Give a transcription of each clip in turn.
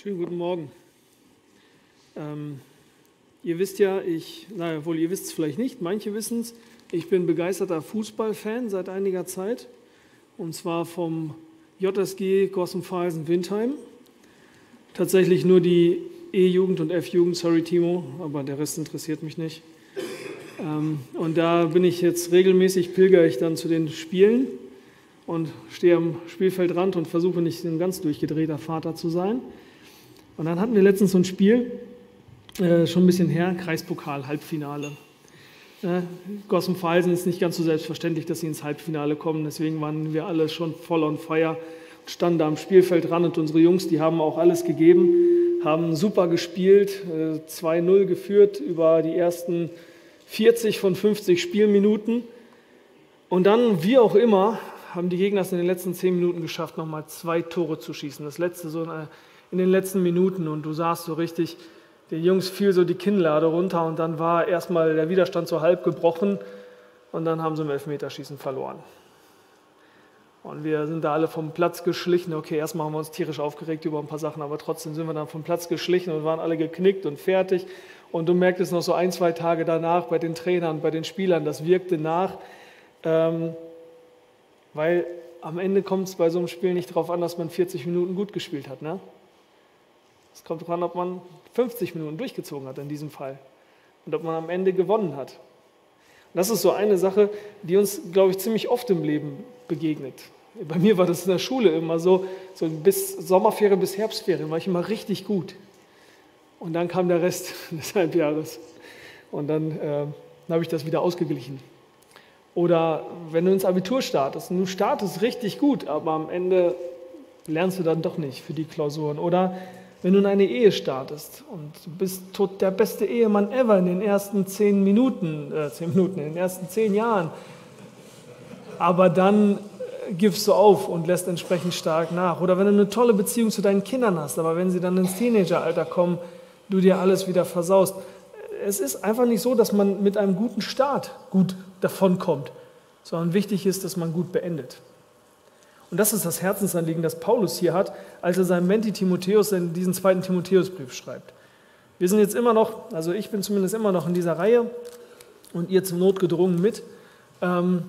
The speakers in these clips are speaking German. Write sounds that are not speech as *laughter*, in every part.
Schönen guten Morgen. Ähm, ihr wisst ja, ich, naja, wohl ihr wisst es vielleicht nicht, manche wissen es, ich bin begeisterter Fußballfan seit einiger Zeit und zwar vom JSG Gossenfeisen-Windheim. Tatsächlich nur die E-Jugend und F-Jugend, sorry Timo, aber der Rest interessiert mich nicht. Ähm, und da bin ich jetzt regelmäßig, pilger ich dann zu den Spielen und stehe am Spielfeldrand und versuche nicht ein ganz durchgedrehter Vater zu sein. Und dann hatten wir letztens so ein Spiel, äh, schon ein bisschen her, Kreispokal, Halbfinale. Äh, Gossen Pfeilsen ist nicht ganz so selbstverständlich, dass sie ins Halbfinale kommen. Deswegen waren wir alle schon voll on fire, standen da am Spielfeld ran und unsere Jungs, die haben auch alles gegeben, haben super gespielt, äh, 2-0 geführt über die ersten 40 von 50 Spielminuten. Und dann, wie auch immer, haben die Gegner es in den letzten 10 Minuten geschafft, nochmal zwei Tore zu schießen. Das letzte so eine in den letzten Minuten und du sahst so richtig, den Jungs fiel so die Kinnlade runter und dann war erstmal der Widerstand so halb gebrochen und dann haben sie im Elfmeterschießen verloren. Und wir sind da alle vom Platz geschlichen. Okay, erstmal haben wir uns tierisch aufgeregt über ein paar Sachen, aber trotzdem sind wir dann vom Platz geschlichen und waren alle geknickt und fertig. Und du merktest noch so ein, zwei Tage danach bei den Trainern, bei den Spielern, das wirkte nach, ähm, weil am Ende kommt es bei so einem Spiel nicht darauf an, dass man 40 Minuten gut gespielt hat. Ne? Es kommt darauf an, ob man 50 Minuten durchgezogen hat in diesem Fall und ob man am Ende gewonnen hat. Und das ist so eine Sache, die uns, glaube ich, ziemlich oft im Leben begegnet. Bei mir war das in der Schule immer so, so bis Sommerferien bis Herbstferien war ich immer richtig gut. Und dann kam der Rest *laughs* des Halbjahres. Und dann äh, habe ich das wieder ausgeglichen. Oder wenn du ins Abitur startest und du startest richtig gut, aber am Ende lernst du dann doch nicht für die Klausuren. Oder wenn du in eine Ehe startest und du bist der beste Ehemann ever in den ersten zehn Minuten, äh, zehn Minuten, in den ersten zehn Jahren, aber dann äh, gibst du auf und lässt entsprechend stark nach. Oder wenn du eine tolle Beziehung zu deinen Kindern hast, aber wenn sie dann ins Teenageralter kommen, du dir alles wieder versaust. Es ist einfach nicht so, dass man mit einem guten Start gut davonkommt, sondern wichtig ist, dass man gut beendet. Und das ist das Herzensanliegen, das Paulus hier hat, als er seinem Menti Timotheus in diesen zweiten Timotheusbrief schreibt. Wir sind jetzt immer noch, also ich bin zumindest immer noch in dieser Reihe und ihr zum Not gedrungen mit, ähm,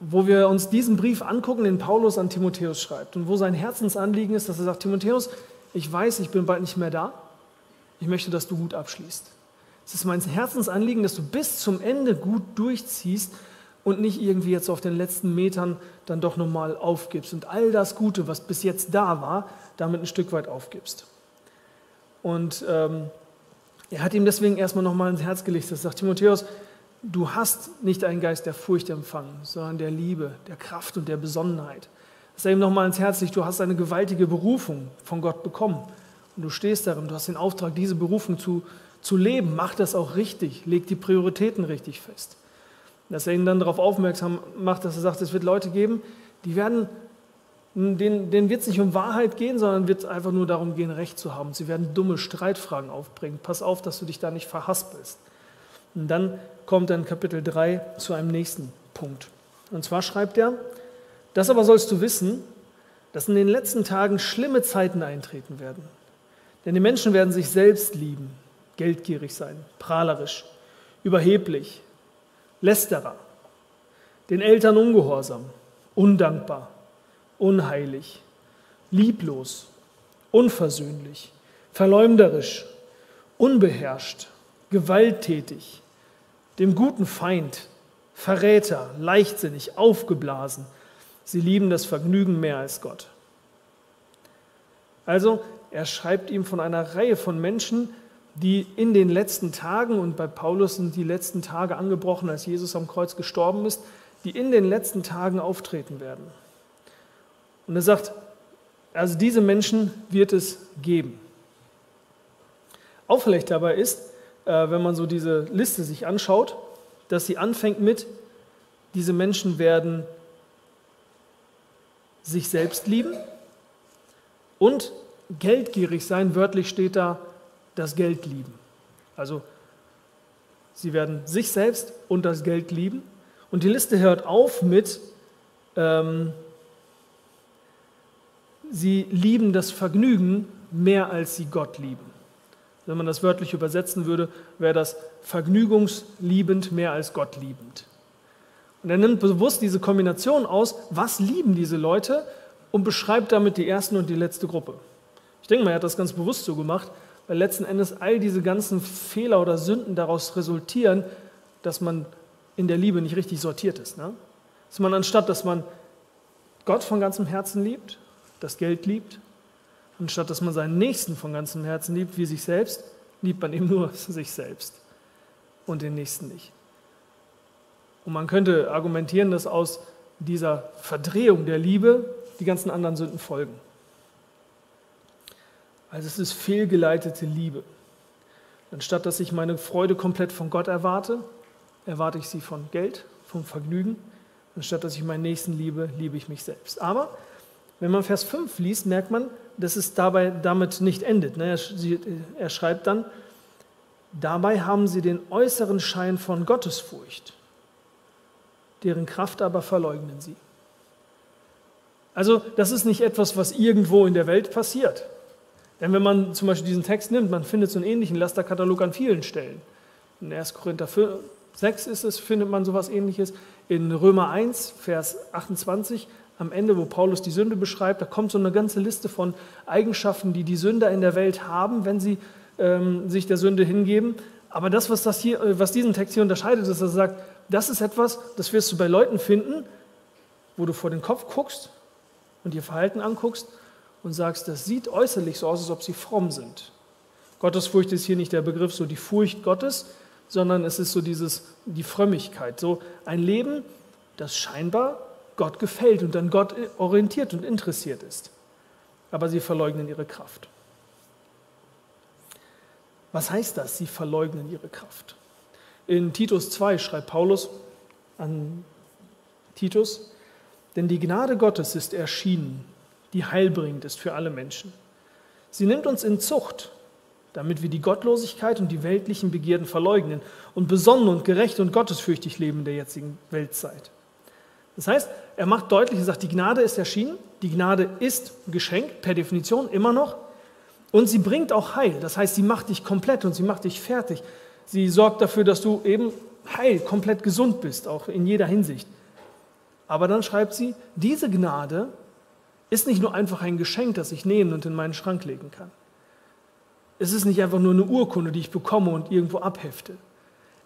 wo wir uns diesen Brief angucken, den Paulus an Timotheus schreibt und wo sein Herzensanliegen ist, dass er sagt, Timotheus, ich weiß, ich bin bald nicht mehr da, ich möchte, dass du gut abschließt. Es ist mein Herzensanliegen, dass du bis zum Ende gut durchziehst und nicht irgendwie jetzt auf den letzten Metern dann doch nochmal aufgibst und all das Gute, was bis jetzt da war, damit ein Stück weit aufgibst. Und ähm, er hat ihm deswegen erstmal nochmal ins Herz gelegt, er sagt, Timotheus, du hast nicht einen Geist der Furcht empfangen, sondern der Liebe, der Kraft und der Besonnenheit. Das ist ihm nochmal ins Herz gelegt, du hast eine gewaltige Berufung von Gott bekommen und du stehst darin, du hast den Auftrag, diese Berufung zu, zu leben. Mach das auch richtig, leg die Prioritäten richtig fest. Dass er ihn dann darauf aufmerksam macht, dass er sagt, es wird Leute geben, die werden, denen, denen wird es nicht um Wahrheit gehen, sondern wird einfach nur darum gehen, Recht zu haben. Sie werden dumme Streitfragen aufbringen. Pass auf, dass du dich da nicht verhaspelst. Und dann kommt in Kapitel 3 zu einem nächsten Punkt. Und zwar schreibt er, das aber sollst du wissen, dass in den letzten Tagen schlimme Zeiten eintreten werden. Denn die Menschen werden sich selbst lieben, geldgierig sein, prahlerisch, überheblich, Lästerer, den Eltern ungehorsam, undankbar, unheilig, lieblos, unversöhnlich, verleumderisch, unbeherrscht, gewalttätig, dem guten Feind, Verräter, leichtsinnig, aufgeblasen. Sie lieben das Vergnügen mehr als Gott. Also, er schreibt ihm von einer Reihe von Menschen, die in den letzten Tagen, und bei Paulus sind die letzten Tage angebrochen, als Jesus am Kreuz gestorben ist, die in den letzten Tagen auftreten werden. Und er sagt, also diese Menschen wird es geben. Auffällig dabei ist, äh, wenn man so diese Liste sich anschaut, dass sie anfängt mit, diese Menschen werden sich selbst lieben und geldgierig sein. Wörtlich steht da, das Geld lieben. Also sie werden sich selbst und das Geld lieben. Und die Liste hört auf mit, ähm, sie lieben das Vergnügen mehr als sie Gott lieben. Wenn man das wörtlich übersetzen würde, wäre das vergnügungsliebend mehr als Gott liebend. Und er nimmt bewusst diese Kombination aus, was lieben diese Leute und beschreibt damit die erste und die letzte Gruppe. Ich denke mal, er hat das ganz bewusst so gemacht, weil letzten Endes all diese ganzen Fehler oder Sünden daraus resultieren, dass man in der Liebe nicht richtig sortiert ist. Ne? Dass man anstatt, dass man Gott von ganzem Herzen liebt, das Geld liebt, anstatt dass man seinen Nächsten von ganzem Herzen liebt, wie sich selbst, liebt man eben *laughs* nur sich selbst und den Nächsten nicht. Und man könnte argumentieren, dass aus dieser Verdrehung der Liebe die ganzen anderen Sünden folgen. Also es ist fehlgeleitete Liebe. Anstatt dass ich meine Freude komplett von Gott erwarte, erwarte ich sie von Geld, vom Vergnügen. Anstatt dass ich meinen Nächsten liebe, liebe ich mich selbst. Aber wenn man Vers 5 liest, merkt man, dass es dabei damit nicht endet. Ne? Er schreibt dann, dabei haben sie den äußeren Schein von Gottesfurcht, deren Kraft aber verleugnen sie. Also das ist nicht etwas, was irgendwo in der Welt passiert. Denn wenn man zum Beispiel diesen Text nimmt, man findet so einen ähnlichen Lasterkatalog an vielen Stellen. In 1. Korinther 6 ist es, findet man sowas ähnliches. In Römer 1, Vers 28, am Ende, wo Paulus die Sünde beschreibt, da kommt so eine ganze Liste von Eigenschaften, die die Sünder in der Welt haben, wenn sie ähm, sich der Sünde hingeben. Aber das, was, das hier, äh, was diesen Text hier unterscheidet, ist, dass er sagt, das ist etwas, das wirst du bei Leuten finden, wo du vor den Kopf guckst und ihr Verhalten anguckst und sagst, das sieht äußerlich so aus, als ob sie fromm sind. Gottesfurcht ist hier nicht der Begriff so die Furcht Gottes, sondern es ist so dieses, die Frömmigkeit, so ein Leben, das scheinbar Gott gefällt und an Gott orientiert und interessiert ist. Aber sie verleugnen ihre Kraft. Was heißt das? Sie verleugnen ihre Kraft. In Titus 2 schreibt Paulus an Titus, denn die Gnade Gottes ist erschienen, die heilbringend ist für alle Menschen. Sie nimmt uns in Zucht, damit wir die Gottlosigkeit und die weltlichen Begierden verleugnen und besonnen und gerecht und gottesfürchtig leben in der jetzigen Weltzeit. Das heißt, er macht deutlich, er sagt, die Gnade ist erschienen, die Gnade ist geschenkt, per Definition immer noch, und sie bringt auch Heil. Das heißt, sie macht dich komplett und sie macht dich fertig. Sie sorgt dafür, dass du eben heil, komplett gesund bist, auch in jeder Hinsicht. Aber dann schreibt sie, diese Gnade ist nicht nur einfach ein Geschenk, das ich nehmen und in meinen Schrank legen kann. Es ist nicht einfach nur eine Urkunde, die ich bekomme und irgendwo abhefte.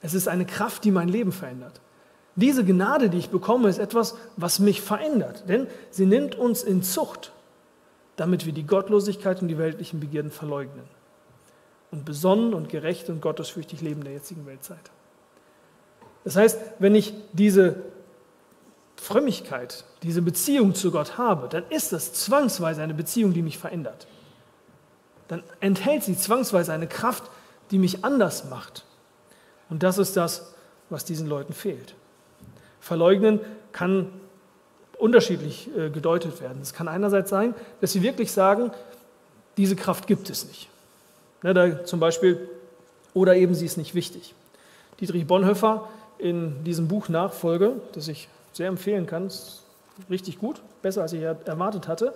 Es ist eine Kraft, die mein Leben verändert. Diese Gnade, die ich bekomme, ist etwas, was mich verändert, denn sie nimmt uns in Zucht, damit wir die Gottlosigkeit und die weltlichen Begierden verleugnen und besonnen und gerecht und gottesfürchtig leben in der jetzigen Weltzeit. Das heißt, wenn ich diese Frömmigkeit, diese Beziehung zu Gott habe, dann ist das zwangsweise eine Beziehung, die mich verändert. Dann enthält sie zwangsweise eine Kraft, die mich anders macht. Und das ist das, was diesen Leuten fehlt. Verleugnen kann unterschiedlich äh, gedeutet werden. Es kann einerseits sein, dass sie wirklich sagen, diese Kraft gibt es nicht. Ne, da zum Beispiel, oder eben sie ist nicht wichtig. Dietrich Bonhoeffer in diesem Buch Nachfolge, das ich sehr empfehlen kann, ist richtig gut, besser als ich erwartet hatte.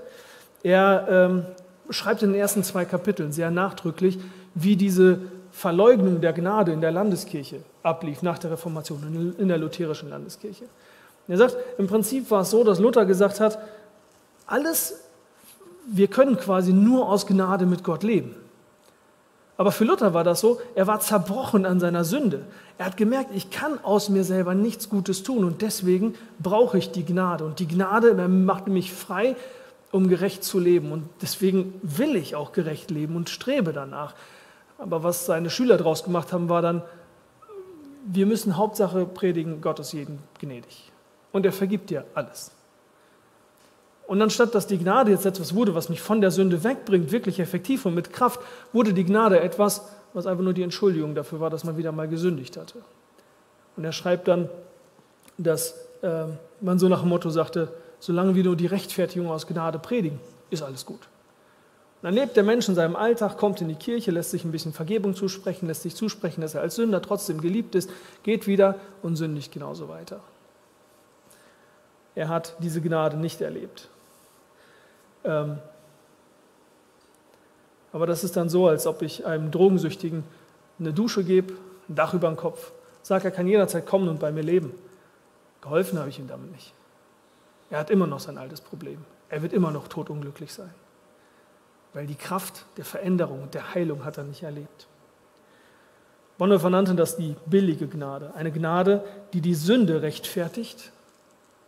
Er ähm, schreibt in den ersten zwei Kapiteln sehr nachdrücklich, wie diese Verleugnung der Gnade in der Landeskirche ablief nach der Reformation, in der lutherischen Landeskirche. Er sagt, im Prinzip war es so, dass Luther gesagt hat, alles, wir können quasi nur aus Gnade mit Gott leben. Aber für Luther war das so, er war zerbrochen an seiner Sünde. Er hat gemerkt, ich kann aus mir selber nichts Gutes tun und deswegen brauche ich die Gnade. Und die Gnade macht mich frei, um gerecht zu leben. Und deswegen will ich auch gerecht leben und strebe danach. Aber was seine Schüler daraus gemacht haben, war dann, wir müssen Hauptsache predigen, Gott ist jedem gnädig. Und er vergibt dir alles. Und anstatt dass die Gnade jetzt etwas wurde, was mich von der Sünde wegbringt, wirklich effektiv und mit Kraft, wurde die Gnade etwas, was einfach nur die Entschuldigung dafür war, dass man wieder mal gesündigt hatte. Und er schreibt dann, dass äh, man so nach dem Motto sagte, solange wir nur die Rechtfertigung aus Gnade predigen, ist alles gut. Dann lebt der Mensch in seinem Alltag, kommt in die Kirche, lässt sich ein bisschen Vergebung zusprechen, lässt sich zusprechen, dass er als Sünder trotzdem geliebt ist, geht wieder und sündigt genauso weiter. Er hat diese Gnade nicht erlebt. Ähm, Aber das ist dann so, als ob ich einem Drogensüchtigen eine Dusche gebe, ein Dach über den Kopf, sage, er kann jederzeit kommen und bei mir leben. Geholfen habe ich ihm damit nicht. Er hat immer noch sein altes Problem. Er wird immer noch totunglücklich sein. Weil die Kraft der Veränderung und der Heilung hat er nicht erlebt. Bonhoeffer nannte das die billige Gnade. Eine Gnade, die die Sünde rechtfertigt,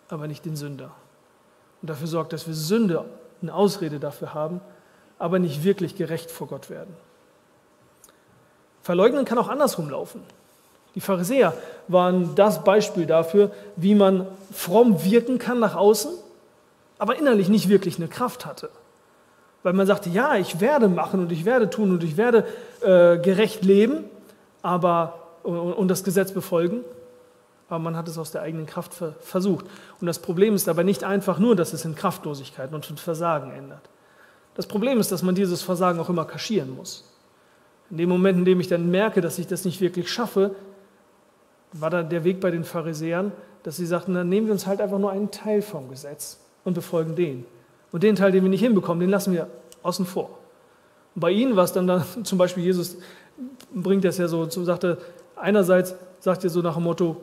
aber nicht den Sünder. Und dafür sorgt, dass wir Sünde eine Ausrede dafür haben, aber nicht wirklich gerecht vor Gott werden. Verleugnen kann auch andersrum laufen. Die Pharisäer waren das Beispiel dafür, wie man fromm wirken kann nach außen, aber innerlich nicht wirklich eine Kraft hatte. Weil man sagte, ja, ich werde machen und ich werde tun und ich werde äh, gerecht leben aber, und, und das Gesetz befolgen, aber man hat es aus der eigenen Kraft versucht. Und das Problem ist aber nicht einfach nur, dass es in Kraftlosigkeiten und in Versagen ändert. Das Problem ist, dass man dieses Versagen auch immer kaschieren muss. In dem Moment, in dem ich dann merke, dass ich das nicht wirklich schaffe, war da der Weg bei den Pharisäern, dass sie sagten, dann nehmen wir uns halt einfach nur einen Teil vom Gesetz und befolgen den. Und den Teil, den wir nicht hinbekommen, den lassen wir außen vor. Und bei ihnen war es dann, dann *laughs* zum Beispiel Jesus bringt das ja so, sagte, einerseits sagt er so nach dem Motto,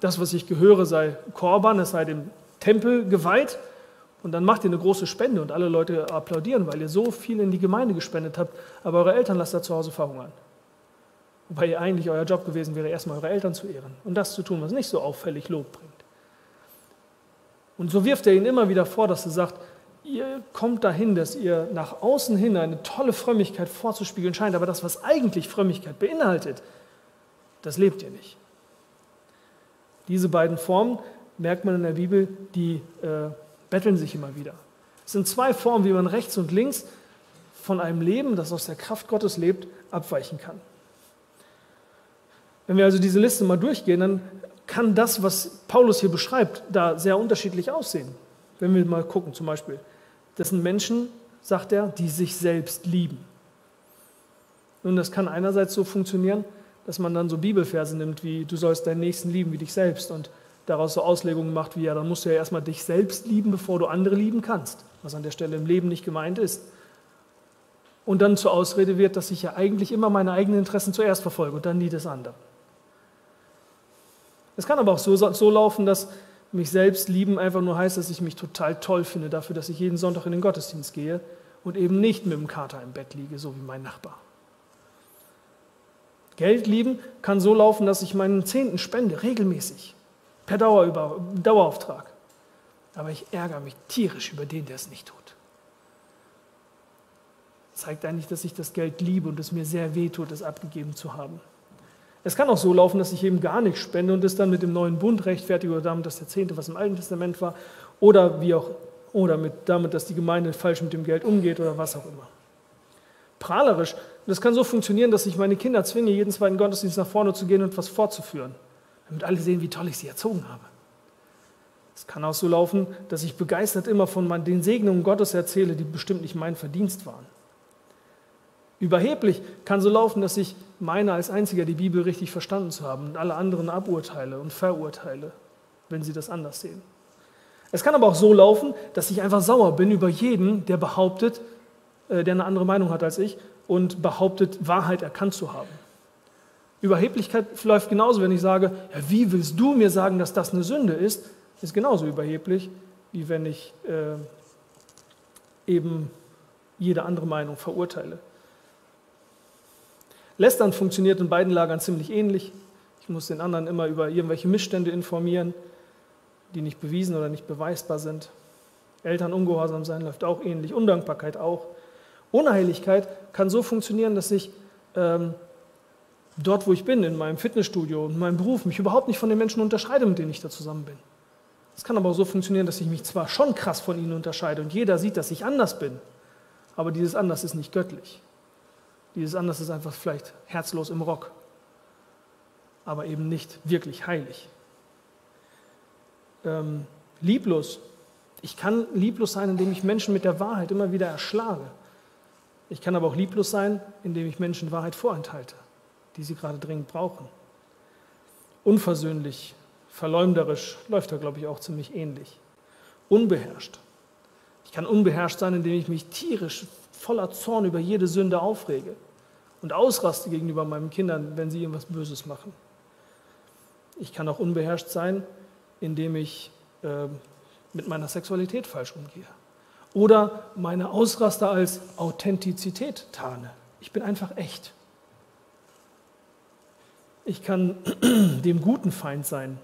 das, was ich gehöre, sei Korban, es sei dem Tempel geweiht. Und dann macht ihr eine große Spende und alle Leute applaudieren, weil ihr so viel in die Gemeinde gespendet habt, aber eure Eltern lasst da zu Hause verhungern. Wobei ihr eigentlich euer Job gewesen wäre, erstmal eure Eltern zu ehren und das zu tun, was nicht so auffällig Lob bringt. Und so wirft er ihnen immer wieder vor, dass er sagt, ihr kommt dahin, dass ihr nach außen hin eine tolle Frömmigkeit vorzuspiegeln scheint, aber das, was eigentlich Frömmigkeit beinhaltet, das lebt ihr nicht. Diese beiden Formen, merkt man in der Bibel, die äh, betteln sich immer wieder. Es sind zwei Formen, wie man rechts und links von einem Leben, das aus der Kraft Gottes lebt, abweichen kann. Wenn wir also diese Liste mal durchgehen, dann kann das, was Paulus hier beschreibt, da sehr unterschiedlich aussehen. Wenn wir mal gucken, zum Beispiel, das sind Menschen, sagt er, die sich selbst lieben. Nun, das kann einerseits so funktionieren, dass man dann so Bibelverse nimmt wie du sollst deinen Nächsten lieben wie dich selbst und daraus so Auslegungen macht wie ja, dann musst du ja erstmal dich selbst lieben, bevor du andere lieben kannst, was an der Stelle im Leben nicht gemeint ist. Und dann zur Ausrede wird, dass ich ja eigentlich immer meine eigenen Interessen zuerst verfolge und dann nie das andere. Es kann aber auch so, so laufen, dass mich selbst lieben einfach nur heißt, dass ich mich total toll finde dafür, dass ich jeden Sonntag in den Gottesdienst gehe und eben nicht mit dem Kater im Bett liege, so wie mein Nachbar. Geld lieben kann so laufen, dass ich meinen Zehnten spende, regelmäßig, per Dauerüber, Dauerauftrag. Aber ich ärgere mich tierisch über den, der es nicht tut. Zeigt eigentlich, dass ich das Geld liebe und es mir sehr wehtut, es abgegeben zu haben. Es kann auch so laufen, dass ich eben gar nichts spende und es dann mit dem neuen Bund rechtfertige oder damit, dass der Zehnte, was im Alten Testament war, oder wie auch, oder mit, damit, dass die Gemeinde falsch mit dem Geld umgeht oder was auch immer. Prahlerisch, das kann so funktionieren, dass ich meine Kinder zwinge, jeden zweiten Gottesdienst nach vorne zu gehen und was fortzuführen, damit alle sehen, wie toll ich sie erzogen habe. Es kann auch so laufen, dass ich begeistert immer von den Segnungen Gottes erzähle, die bestimmt nicht mein Verdienst waren. Überheblich kann so laufen, dass ich meine als einziger die Bibel richtig verstanden zu haben und alle anderen aburteile und verurteile, wenn sie das anders sehen. Es kann aber auch so laufen, dass ich einfach sauer bin über jeden, der behauptet, der eine andere Meinung hat als ich und behauptet, Wahrheit erkannt zu haben. Überheblichkeit läuft genauso, wenn ich sage, ja, wie willst du mir sagen, dass das eine Sünde ist, ist genauso überheblich, wie wenn ich äh, eben jede andere Meinung verurteile. Lästern funktioniert in beiden Lagern ziemlich ähnlich. Ich muss den anderen immer über irgendwelche Missstände informieren, die nicht bewiesen oder nicht beweisbar sind. Eltern ungehorsam sein läuft auch ähnlich, Undankbarkeit auch. Unheiligkeit kann so funktionieren, dass ich ähm, dort, wo ich bin, in meinem Fitnessstudio, in meinem Beruf, mich überhaupt nicht von den Menschen unterscheide, mit denen ich da zusammen bin. Es kann aber auch so funktionieren, dass ich mich zwar schon krass von ihnen unterscheide und jeder sieht, dass ich anders bin, aber dieses Anders ist nicht göttlich. Dieses anders ist einfach vielleicht herzlos im Rock, aber eben nicht wirklich heilig. Ähm, lieblos. Ich kann lieblos sein, indem ich Menschen mit der Wahrheit immer wieder erschlage. Ich kann aber auch lieblos sein, indem ich Menschen Wahrheit vorenthalte, die sie gerade dringend brauchen. Unversöhnlich, verleumderisch läuft da, glaube ich, auch ziemlich ähnlich. Unbeherrscht. Ich kann unbeherrscht sein, indem ich mich tierisch voller Zorn über jede Sünde aufrege und ausraste gegenüber meinen Kindern, wenn sie irgendwas Böses machen. Ich kann auch unbeherrscht sein, indem ich äh, mit meiner Sexualität falsch umgehe. Oder meine Ausraster als Authentizität tarne. Ich bin einfach echt. Ich kann *clears throat* dem guten Feind sein,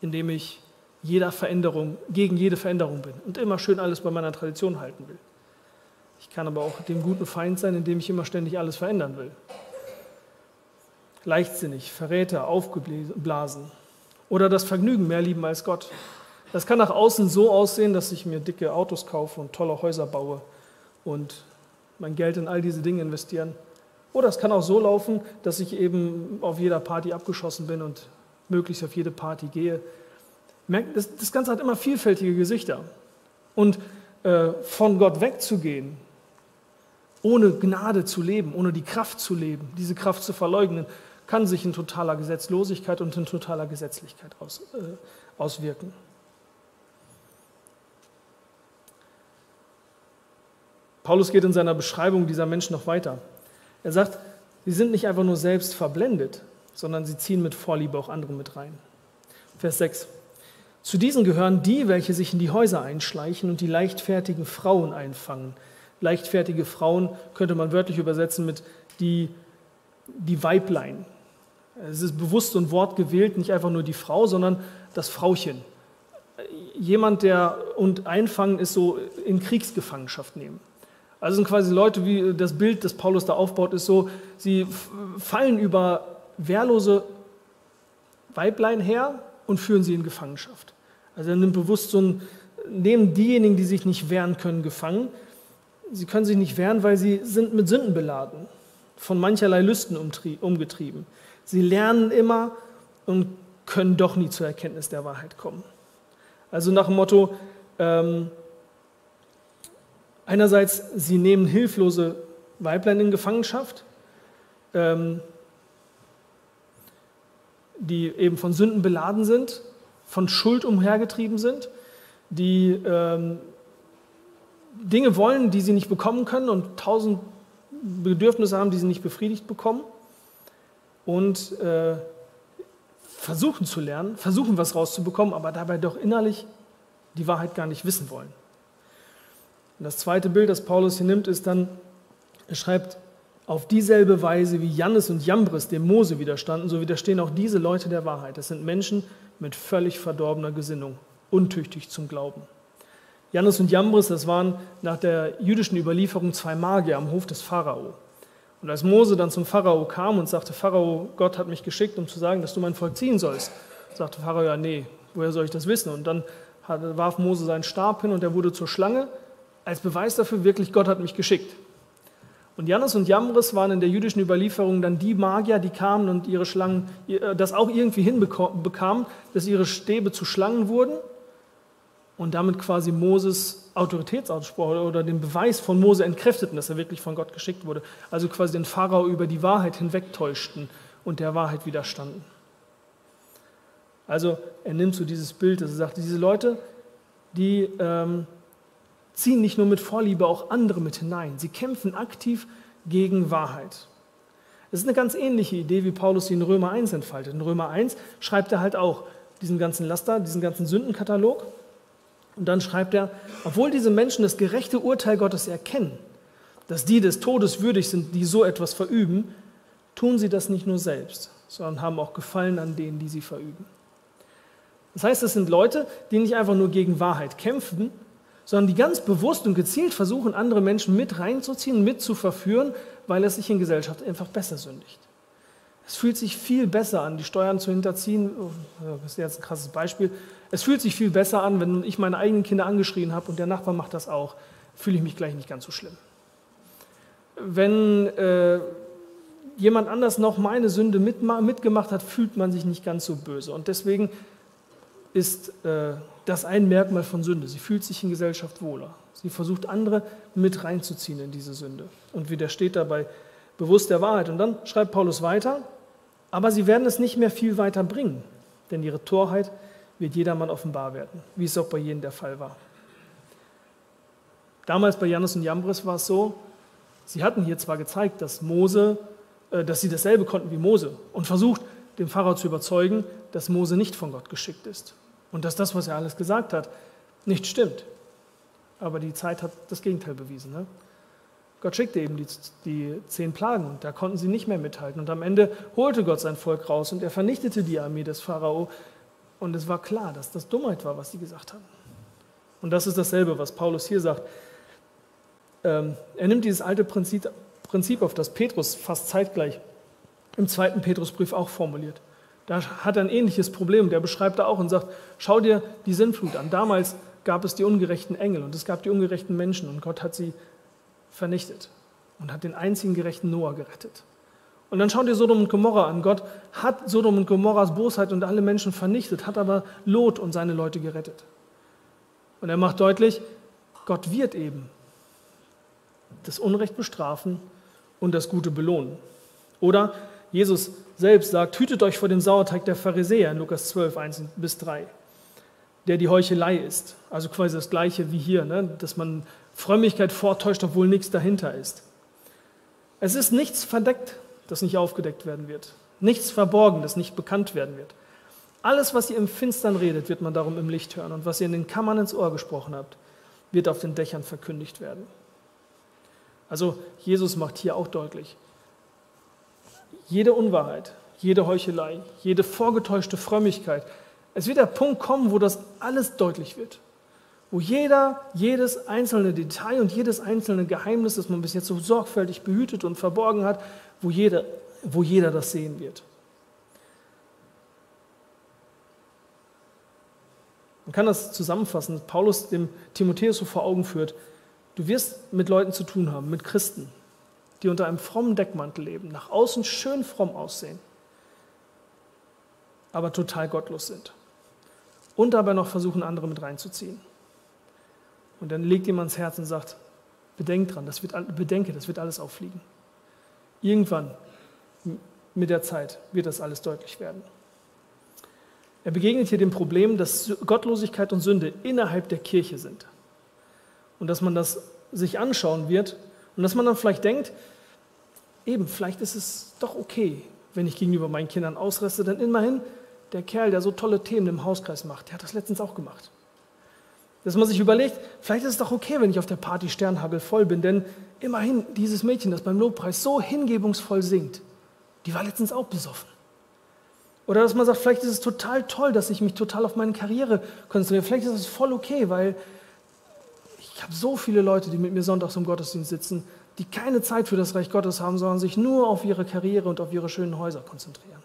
indem ich jeder Veränderung, gegen jede Veränderung bin und immer schön alles bei meiner Tradition halten will. Ich kann aber auch dem guten Feind sein, indem ich immer ständig alles verändern will. Leichtsinnig, Verräter, aufgeblasen oder das Vergnügen mehr lieben als Gott. Das kann nach außen so aussehen, dass ich mir dicke Autos kaufe und tolle Häuser baue und mein Geld in all diese Dinge investieren. Oder es kann auch so laufen, dass ich eben auf jeder Party abgeschossen bin und möglichst auf jede Party gehe. Das, Ganze hat immer vielfältige Gesichter. Und äh, von Gott wegzugehen, ohne Gnade zu leben, ohne die Kraft zu leben, diese Kraft zu verleugnen, kann sich in totaler Gesetzlosigkeit und in totaler Gesetzlichkeit äh, auswirken. Paulus geht in seiner Beschreibung dieser Menschen noch weiter. Er sagt, sie sind nicht einfach nur selbst verblendet, sondern sie ziehen mit Vorliebe auch andere mit rein. Vers 6. Zu diesen gehören die, welche sich in die Häuser einschleichen und die leichtfertigen Frauen einfangen. Leichtfertige Frauen könnte man wörtlich übersetzen mit die, die Weiblein. Es ist bewusst ein Wort gewählt, nicht einfach nur die Frau, sondern das Frauchen. Jemand, der und einfangen ist so in Kriegsgefangenschaft nehmen. Also sind quasi Leute, wie das Bild, das Paulus da aufbaut, ist so, sie fallen über wehrlose Weiblein her und führen sie in Gefangenschaft. Also er nimmt bewusst so ein, nehmen diejenigen, die sich nicht wehren können, gefangen. Sie können sich nicht wehren, weil sie sind mit Sünden beladen, von mancherlei Lüsten umgetrieben. Sie lernen immer und können doch nie zur Erkenntnis der Wahrheit kommen. Also nach dem Motto, ähm, Einerseits, sie nehmen hilflose Weiblein in Gefangenschaft, ähm, die eben von Sünden beladen sind, von Schuld umhergetrieben sind, die ähm, Dinge wollen, die sie nicht bekommen können und tausend Bedürfnisse haben, die sie nicht befriedigt bekommen und äh, versuchen zu lernen, versuchen was rauszubekommen, aber dabei doch innerlich die Wahrheit gar nicht wissen wollen. Und das zweite Bild, das Paulus hier nimmt, ist dann, er schreibt, auf dieselbe Weise wie Jannes und Jambres dem Mose widerstanden, so widerstehen auch diese Leute der Wahrheit. Das sind Menschen mit völlig verdorbener Gesinnung, untüchtig zum Glauben. Jannes und Jambres, das waren nach der jüdischen Überlieferung zwei Magier am Hof des Pharao. Und als Mose dann zum Pharao kam und sagte, Pharao, Gott hat mich geschickt, um zu sagen, dass du mein Volk ziehen sollst, sagte Pharao, ja, nee, woher soll ich das wissen? Und dann warf Mose seinen Stab hin und er wurde zur Schlange als Beweis dafür wirklich, Gott hat mich geschickt. Und Jannes und Jambres waren in der jüdischen Überlieferung dann die Magier, die kamen und ihre Schlangen, äh, das auch irgendwie hinbekamen, dass ihre Stäbe zu Schlangen wurden und damit quasi Moses Autoritätsausspruch oder den Beweis von Mose entkräfteten, dass er wirklich von Gott geschickt wurde. Also quasi den Pharao über die Wahrheit hinwegtäuschten und der Wahrheit widerstanden. Also er nimmt so dieses Bild, dass er sagt, diese Leute, die ähm, ziehen nicht nur mit Vorliebe auch andere mit hinein. Sie kämpfen aktiv gegen Wahrheit. Es ist eine ganz ähnliche Idee, wie Paulus sie in Römer 1 entfaltet. In Römer 1 schreibt er halt auch diesen ganzen Laster, diesen ganzen Sündenkatalog. Und dann schreibt er, obwohl diese Menschen das gerechte Urteil Gottes erkennen, dass die des Todes würdig sind, die so etwas verüben, tun sie das nicht nur selbst, sondern haben auch Gefallen an denen, die sie verüben. Das heißt, es sind Leute, die nicht einfach nur gegen Wahrheit kämpfen, sondern die ganz bewusst und gezielt versuchen, andere Menschen mit reinzuziehen, mit zu verführen, weil es sich in Gesellschaft einfach besser sündigt. Es fühlt sich viel besser an, die Steuern zu hinterziehen. Oh, das ist jetzt ein krasses Beispiel. Es fühlt sich viel besser an, wenn ich meine eigenen Kinder angeschrien habe und der Nachbar macht das auch, fühle ich mich gleich nicht ganz so schlimm. Wenn äh, jemand anders noch meine Sünde mitgemacht hat, fühlt man sich nicht ganz so böse. Und deswegen ist äh, das ein Merkmal von Sünde. Sie fühlt sich in Gesellschaft wohler. Sie versucht andere mit reinzuziehen in diese Sünde und widersteht dabei bewusst der Wahrheit. Und dann schreibt Paulus weiter, aber sie werden es nicht mehr viel weiter bringen, denn ihre Torheit wird jedermann offenbar werden, wie es auch bei jenen der Fall war. Damals bei Janus und Jambres war es so, sie hatten hier zwar gezeigt, dass Mose, äh, dass sie dasselbe konnten wie Mose und versucht, den Pharao zu überzeugen, dass Mose nicht von Gott geschickt ist und dass das, was er alles gesagt hat, nicht stimmt. Aber die Zeit hat das Gegenteil bewiesen. Ne? Gott schickte eben die, die zehn Plagen und da konnten sie nicht mehr mithalten. Und am Ende holte Gott sein Volk raus und er vernichtete die Armee des Pharao. Und es war klar, dass das Dummheit war, was sie gesagt haben. Und das ist dasselbe, was Paulus hier sagt. Ähm, er nimmt dieses alte Prinzip, Prinzip auf, das Petrus fast zeitgleich im zweiten Petrusbrief auch formuliert. Da hat er ein ähnliches Problem. Der beschreibt da auch und sagt: Schau dir die Sinnflut an. Damals gab es die ungerechten Engel und es gab die ungerechten Menschen und Gott hat sie vernichtet und hat den einzigen gerechten Noah gerettet. Und dann schau dir Sodom und Gomorra an. Gott hat Sodom und Gomorras Bosheit und alle Menschen vernichtet, hat aber Lot und seine Leute gerettet. Und er macht deutlich, Gott wird eben das Unrecht bestrafen und das Gute belohnen. Oder Jesus selbst sagt, hütet euch vor dem Sauerteig der Pharisäer in Lukas 12, 1 bis 3, der die Heuchelei ist. Also quasi das gleiche wie hier, ne? dass man Frömmigkeit vortäuscht, obwohl nichts dahinter ist. Es ist nichts verdeckt, das nicht aufgedeckt werden wird. Nichts verborgen, das nicht bekannt werden wird. Alles, was ihr im Finstern redet, wird man darum im Licht hören. Und was ihr in den Kammern ins Ohr gesprochen habt, wird auf den Dächern verkündigt werden. Also Jesus macht hier auch deutlich, jede Unwahrheit, jede Heuchelei, jede vorgetäuschte Frömmigkeit, es wird der Punkt kommen, wo das alles deutlich wird wo jeder, jedes einzelne Detail und jedes einzelne Geheimnis, das man bis jetzt so sorgfältig behütet und verborgen hat, wo jeder, wo jeder das sehen wird. Man kann das zusammenfassen, Paulus dem Timotheus so vor Augen führt. Du wirst mit Leuten zu tun haben, mit Christen, die unter einem frommen Deckmantel leben, nach außen schön fromm aussehen, aber total gottlos sind und dabei noch versuchen, andere mit reinzuziehen. Und dann legt ihm ans Herz und sagt, bedenk dran, das wird, bedenke, das wird alles auffliegen. Irgendwann mit der Zeit wird das alles deutlich werden. Er begegnet hier dem Problem, dass Gottlosigkeit und Sünde innerhalb der Kirche sind. Und dass man das sich anschauen wird und dass man dann vielleicht denkt, eben, vielleicht ist es doch okay, wenn ich gegenüber meinen Kindern ausreste, denn immerhin der Kerl, der so tolle Themen im Hauskreis macht, der hat das letztens auch gemacht. Dass man sich überlegt, vielleicht ist es doch okay, wenn ich auf der Party Sternhagel voll bin, denn immerhin dieses Mädchen, das beim Lobpreis so hingebungsvoll singt, die war letztens auch besoffen. Oder dass man sagt, vielleicht ist es total toll, dass ich mich total auf meine Karriere konzentriere. Vielleicht ist es voll okay, weil ich habe so viele Leute, die mit mir sonntags im Gottesdienst sitzen, die keine Zeit für das Reich Gottes haben, sondern sich nur auf ihre Karriere und auf ihre schönen Häuser konzentrieren.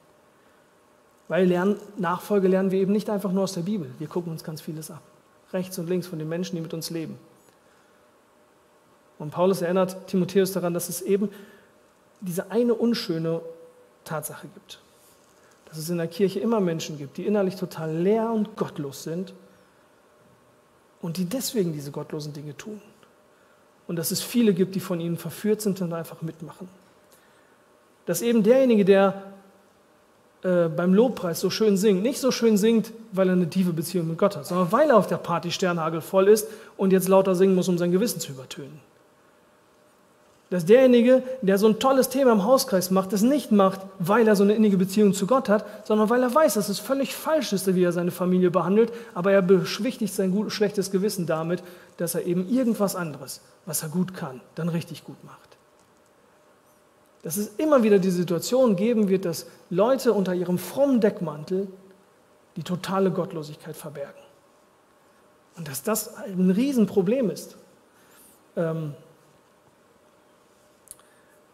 Weil lernen, Nachfolge lernen wir eben nicht einfach nur aus der Bibel. Wir gucken uns ganz vieles ab rechts und links von den Menschen, die mit uns leben. Und Paulus erinnert Timotheus daran, dass es eben diese eine unschöne Tatsache gibt. Dass es in der Kirche immer Menschen gibt, die innerlich total leer und gottlos sind und die deswegen diese gottlosen Dinge tun. Und dass es viele gibt, die von ihnen verführt sind und einfach mitmachen. Dass eben derjenige, der äh, beim Lobpreis so schön singt, nicht so schön singt, weil er eine tiefe Beziehung mit Gott hat, sondern weil er auf der Party Sternhagel voll ist und jetzt lauter singen muss, um sein Gewissen zu übertönen. Dass derjenige, der so ein tolles Thema im Hauskreis macht, es nicht macht, weil er so eine innige Beziehung zu Gott hat, sondern weil er weiß, dass es völlig falsch ist, wie er seine Familie behandelt, aber er beschwichtigt sein gut, schlechtes Gewissen damit, dass er eben irgendwas anderes, was er gut kann, dann richtig gut macht dass es immer wieder die Situation geben wird, dass Leute unter ihrem frommen Deckmantel die totale Gottlosigkeit verbergen. Und dass das ein Riesenproblem ist. Ähm,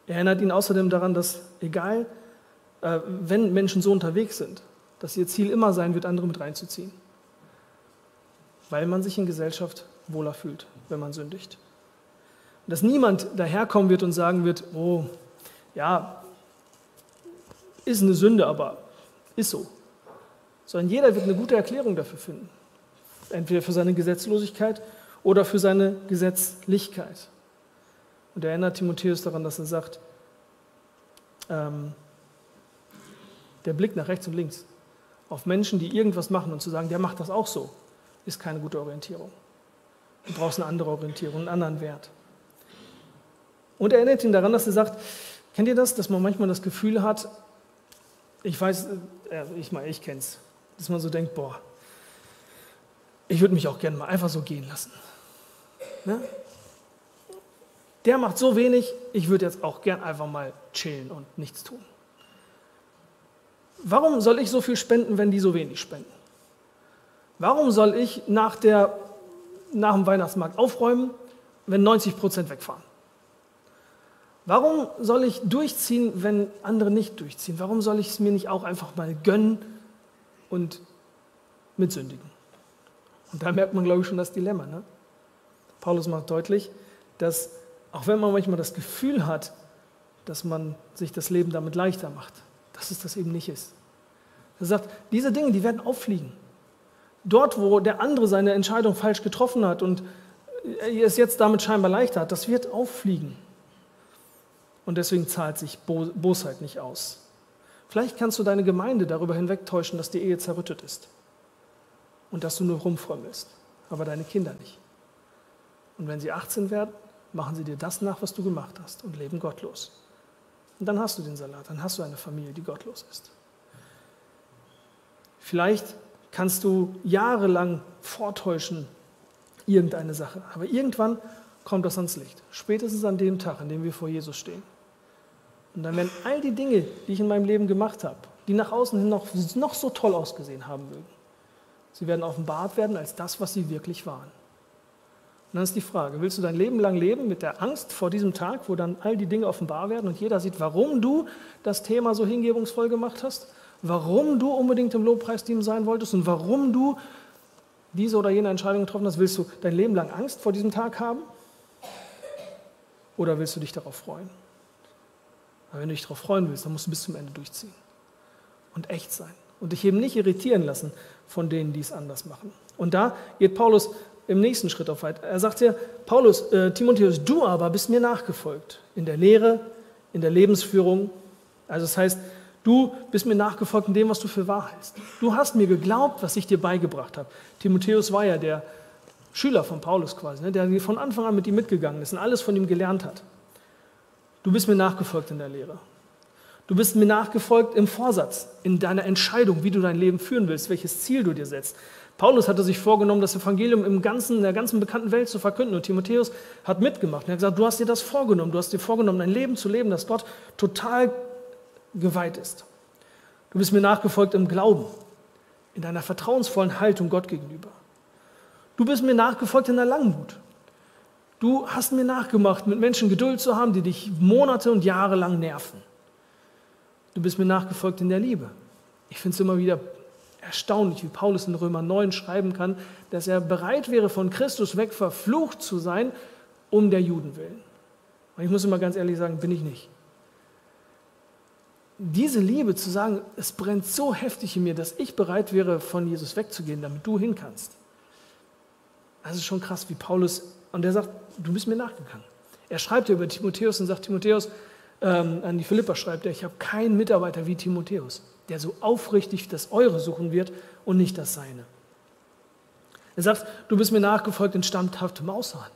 er erinnert ihn außerdem daran, dass egal, äh, wenn Menschen so unterwegs sind, dass ihr Ziel immer sein wird, andere mit reinzuziehen. Weil man sich in Gesellschaft wohler fühlt, wenn man sündigt. Und dass niemand daherkommen wird und sagen wird, oh, ja, ist eine Sünde, aber ist so. Sondern jeder wird eine gute Erklärung dafür finden. Entweder für seine Gesetzlosigkeit oder für seine Gesetzlichkeit. Und er erinnert Timotheus daran, dass er sagt, ähm, der Blick nach rechts und links auf Menschen, die irgendwas machen und zu sagen, der macht das auch so, ist keine gute Orientierung. Du brauchst eine andere Orientierung, einen anderen Wert. Und er erinnert ihn daran, dass er sagt, kennt ihr das, dass man manchmal das Gefühl hat, ich weiß, äh, ich meine, ich kenne es, dass man so denkt, boah, ich würde mich auch gerne mal einfach so gehen lassen. Ne? Der macht so wenig, ich würde jetzt auch gern einfach mal chillen und nichts tun. Warum soll ich so viel spenden, wenn die so wenig spenden? Warum soll ich nach, der, nach dem Weihnachtsmarkt aufräumen, wenn 90 Prozent wegfahren? Warum soll ich durchziehen, wenn andere nicht durchziehen? Warum soll ich es mir nicht auch einfach mal gönnen und mitsündigen? Und da merkt man, glaube ich, schon das Dilemma. Ne? Paulus macht deutlich, dass auch wenn man manchmal das Gefühl hat, dass man sich das Leben damit leichter macht, dass es das eben nicht ist. Er sagt, diese Dinge, die werden auffliegen. Dort, wo der andere seine Entscheidung falsch getroffen hat und es jetzt damit scheinbar leichter hat, das wird auffliegen. Und deswegen zahlt sich Bosheit nicht aus. Vielleicht kannst du deine Gemeinde darüber hinwegtäuschen, dass die Ehe zerrüttet ist und dass du nur rumfrömmelst, aber deine Kinder nicht. Und wenn sie 18 werden, machen sie dir das nach, was du gemacht hast und leben gottlos. Und dann hast du den Salat, dann hast du eine Familie, die gottlos ist. Vielleicht kannst du jahrelang vortäuschen irgendeine Sache, aber irgendwann kommt das ans Licht. Spätestens an dem Tag, an dem wir vor Jesus stehen. Und dann werden all die Dinge, die ich in meinem Leben gemacht habe, die nach außen hin noch, noch so toll ausgesehen haben mögen, sie werden offenbart werden als das, was sie wirklich waren. Und dann ist die Frage, willst du dein Leben lang leben mit der Angst vor diesem Tag, wo dann all die Dinge offenbar werden und jeder sieht, warum du das Thema so hingebungsvoll gemacht hast, warum du unbedingt im Lobpreisteam sein wolltest und warum du diese oder jene Entscheidung getroffen hast? Willst du dein Leben lang Angst vor diesem Tag haben? Oder willst du dich darauf freuen? Aber wenn du dich darauf freuen willst, dann musst du bis zum Ende durchziehen und echt sein und dich eben nicht irritieren lassen von denen, die es anders machen. Und da geht Paulus im nächsten Schritt auf weiter. Er sagt ja, Paulus, äh, Timotheus, du aber bist mir nachgefolgt in der Lehre, in der Lebensführung. Also das heißt, du bist mir nachgefolgt in dem, was du für wahr hältst. Du hast mir geglaubt, was ich dir beigebracht habe. Timotheus war ja der Schüler von Paulus quasi, ne, der von Anfang an mit ihm mitgegangen ist und alles von ihm gelernt hat. Du bist mir nachgefolgt in der Lehre. Du bist mir nachgefolgt im Vorsatz, in deiner Entscheidung, wie du dein Leben führen willst, welches Ziel du dir setzt. Paulus hatte sich vorgenommen, das Evangelium im ganzen, in der ganzen bekannten Welt zu verkünden. Und Timotheus hat mitgemacht. Er hat gesagt, du hast dir das vorgenommen. Du hast dir vorgenommen, ein Leben zu leben, das Gott total geweiht ist. Du bist mir nachgefolgt im Glauben, in deiner vertrauensvollen Haltung Gott gegenüber. Du bist mir nachgefolgt in der Langmut. Du hast mir nachgemacht, mit Menschen Geduld zu haben, die dich Monate und Jahre lang nerven. Du bist mir nachgefolgt in der Liebe. Ich finde es immer wieder erstaunlich, wie Paulus in Römer 9 schreiben kann, dass er bereit wäre, von Christus weg verflucht zu sein, um der Juden willen. Und ich muss immer ganz ehrlich sagen, bin ich nicht. Diese Liebe zu sagen, es brennt so heftig in mir, dass ich bereit wäre, von Jesus wegzugehen, damit du hin kannst. Das ist schon krass, wie Paulus, und er sagt, du bist mir nachgegangen. Er schreibt ja über Timotheus und sagt, Timotheus, ähm, an die Philippa schreibt er, ich habe keinen Mitarbeiter wie Timotheus der so aufrichtig das Eure suchen wird und nicht das Seine. Er sagt, du bist mir nachgefolgt in standhaftem Ausharren.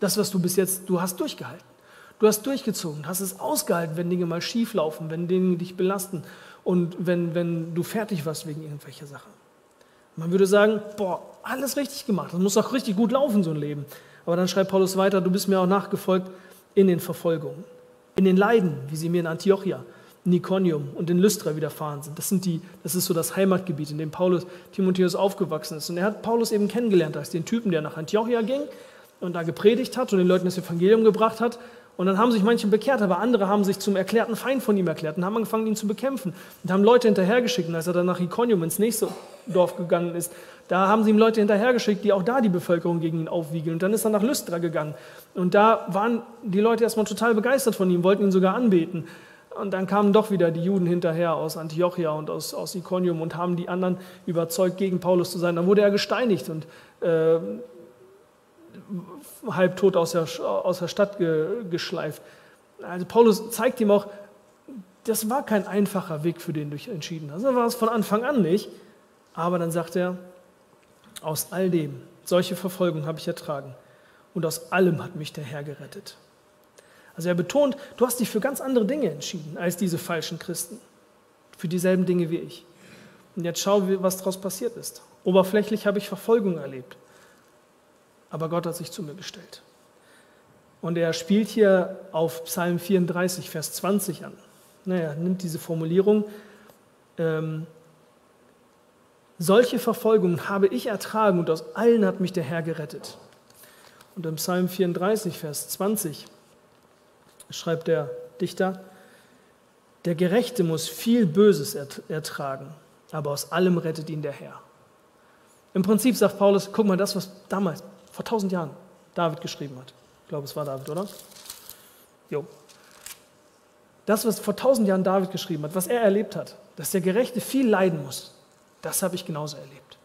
Das, was du bis jetzt, du hast durchgehalten. Du hast durchgezogen, hast es ausgehalten, wenn Dinge mal schief laufen, wenn Dinge dich belasten und wenn, wenn du fertig warst wegen irgendwelcher Sachen. Man würde sagen, boah, alles richtig gemacht, das muss auch richtig gut laufen, so ein Leben. Aber dann schreibt Paulus weiter, du bist mir auch nachgefolgt in den Verfolgungen, in den Leiden, wie sie mir in Antiochia Nikonium und in Lystra widerfahren sind. Das, sind die, das ist so das Heimatgebiet, in dem Paulus Timotheus aufgewachsen ist. Und er hat Paulus eben kennengelernt als den Typen, der nach Antiochia ging und da gepredigt hat und den Leuten das Evangelium gebracht hat. Und dann haben sich manche bekehrt, aber andere haben sich zum erklärten Feind von ihm erklärt und haben angefangen, ihn zu bekämpfen. Und haben Leute hinterhergeschickt. Und als er dann nach Iconium ins nächste Dorf gegangen ist, da haben sie ihm Leute hinterhergeschickt, die auch da die Bevölkerung gegen ihn aufwiegeln. Und dann ist er nach Lystra gegangen. Und da waren die Leute erstmal total begeistert von ihm, wollten ihn sogar anbeten. Und dann kamen doch wieder die Juden hinterher aus Antiochia und aus, aus Iconium und haben die anderen überzeugt, gegen Paulus zu sein. Dann wurde er gesteinigt und äh, halbtot aus der, aus der Stadt ge, geschleift. Also Paulus zeigt ihm auch, das war kein einfacher Weg, für den du dich entschieden. Das war es von Anfang an nicht. Aber dann sagt er, Aus all dem, solche Verfolgung habe ich ertragen und aus allem hat mich der Herr gerettet. Also er betont, du hast dich für ganz andere Dinge entschieden als diese falschen Christen, für dieselben Dinge wie ich. Und jetzt schau, was daraus passiert ist. Oberflächlich habe ich Verfolgung erlebt, aber Gott hat sich zu mir gestellt. Und er spielt hier auf Psalm 34, Vers 20 an. Naja, nimmt diese Formulierung, ähm, solche Verfolgungen habe ich ertragen und aus allen hat mich der Herr gerettet. Und im Psalm 34, Vers 20 schreibt der Dichter, der Gerechte muss viel Böses ertragen, aber aus allem rettet ihn der Herr. Im Prinzip sagt Paulus, guck mal, das, was damals, vor tausend Jahren, David geschrieben hat. Ich glaube, es war David, oder? Jo. Das, was vor tausend Jahren David geschrieben hat, was er erlebt hat, dass der Gerechte viel leiden muss, das habe ich genauso erlebt.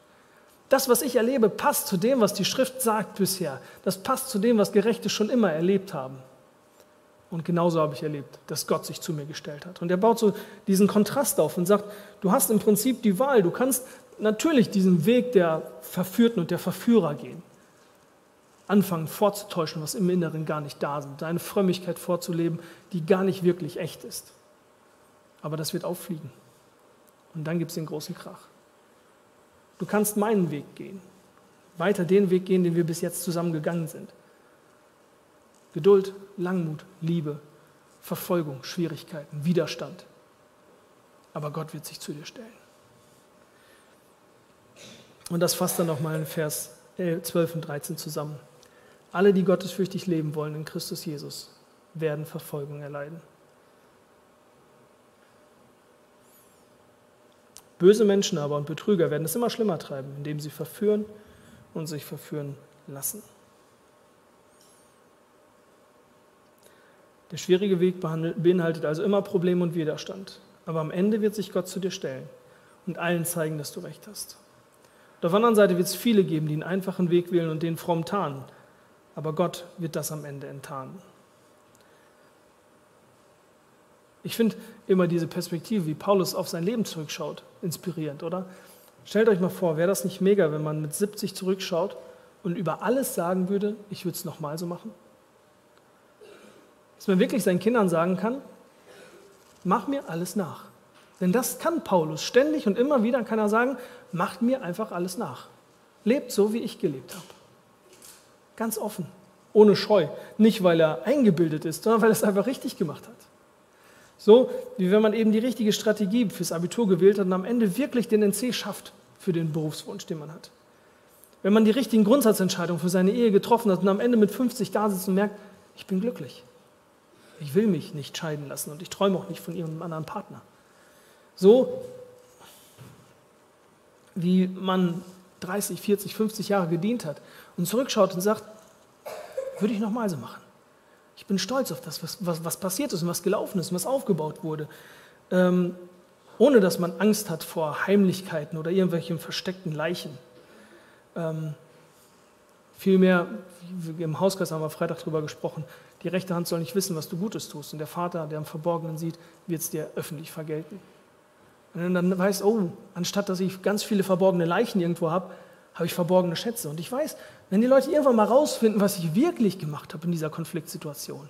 Das, was ich erlebe, passt zu dem, was die Schrift sagt bisher. Das passt zu dem, was Gerechte schon immer erlebt haben. Und genauso habe ich erlebt, dass Gott sich zu mir gestellt hat. Und er baut so diesen Kontrast auf und sagt, du hast im Prinzip die Wahl. Du kannst natürlich diesen Weg der Verführten und der Verführer gehen. Anfangen vorzutäuschen, was im Inneren gar nicht da ist. Deine Frömmigkeit vorzuleben, die gar nicht wirklich echt ist. Aber das wird auffliegen. Und dann gibt es den großen Krach. Du kannst meinen Weg gehen. Weiter den Weg gehen, den wir bis jetzt zusammen gegangen sind. Geduld, Langmut, Liebe, Verfolgung, Schwierigkeiten, Widerstand. Aber Gott wird sich zu dir stellen. Und das fasst dann nochmal in Vers 12 und 13 zusammen. Alle, die gottesfürchtig leben wollen in Christus Jesus, werden Verfolgung erleiden. Böse Menschen aber und Betrüger werden es immer schlimmer treiben, indem sie verführen und sich verführen lassen. Der schwierige Weg beinhaltet also immer Probleme und Widerstand. Aber am Ende wird sich Gott zu dir stellen und allen zeigen, dass du recht hast. Und auf der anderen Seite wird es viele geben, die einen einfachen Weg wählen und den fromm tarnen. Aber Gott wird das am Ende enttarnen. Ich finde immer diese Perspektive, wie Paulus auf sein Leben zurückschaut, inspirierend, oder? Stellt euch mal vor, wäre das nicht mega, wenn man mit 70 zurückschaut und über alles sagen würde, ich würde es nochmal so machen? Dass man wirklich seinen Kindern sagen kann, mach mir alles nach. Denn das kann Paulus ständig und immer wieder kann er sagen, macht mir einfach alles nach. Lebt so, wie ich gelebt habe. Ganz offen, ohne Scheu. Nicht, weil er eingebildet ist, sondern weil er es einfach richtig gemacht hat. So wie wenn man eben die richtige Strategie fürs Abitur gewählt hat und am Ende wirklich den NC schafft für den Berufswunsch, den man hat. Wenn man die richtigen Grundsatzentscheidungen für seine Ehe getroffen hat und am Ende mit 50 da sitzt und merkt, ich bin glücklich. Ich will mich nicht scheiden lassen und ich träume auch nicht von ihrem anderen Partner. So wie man 30, 40, 50 Jahre gedient hat und zurückschaut und sagt, würde ich nochmal so machen. Ich bin stolz auf das, was, was, was passiert ist und was gelaufen ist und was aufgebaut wurde. Ähm, ohne dass man Angst hat vor Heimlichkeiten oder irgendwelchen versteckten Leichen. Ähm, vielmehr, im Hauskreis haben wir Freitag darüber gesprochen, die rechte Hand soll nicht wissen, was du Gutes tust. Und der Vater, der im Verborgenen sieht, wird es dir öffentlich vergelten. Und dann weiß, oh, anstatt dass ich ganz viele verborgene Leichen irgendwo habe, habe ich verborgene Schätze. Und ich weiß, wenn die Leute irgendwann mal rausfinden, was ich wirklich gemacht habe in dieser Konfliktsituation,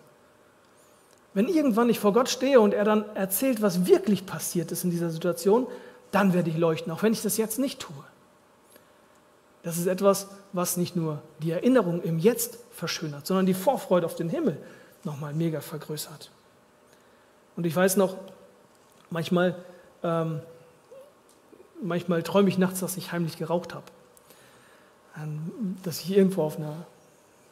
wenn irgendwann ich vor Gott stehe und er dann erzählt, was wirklich passiert ist in dieser Situation, dann werde ich leuchten, auch wenn ich das jetzt nicht tue. Das ist etwas, was nicht nur die Erinnerung im Jetzt verschönert, sondern die Vorfreude auf den Himmel nochmal mega vergrößert. Und ich weiß noch, manchmal, ähm, manchmal träume ich nachts, dass ich heimlich geraucht habe dass ich irgendwo auf einer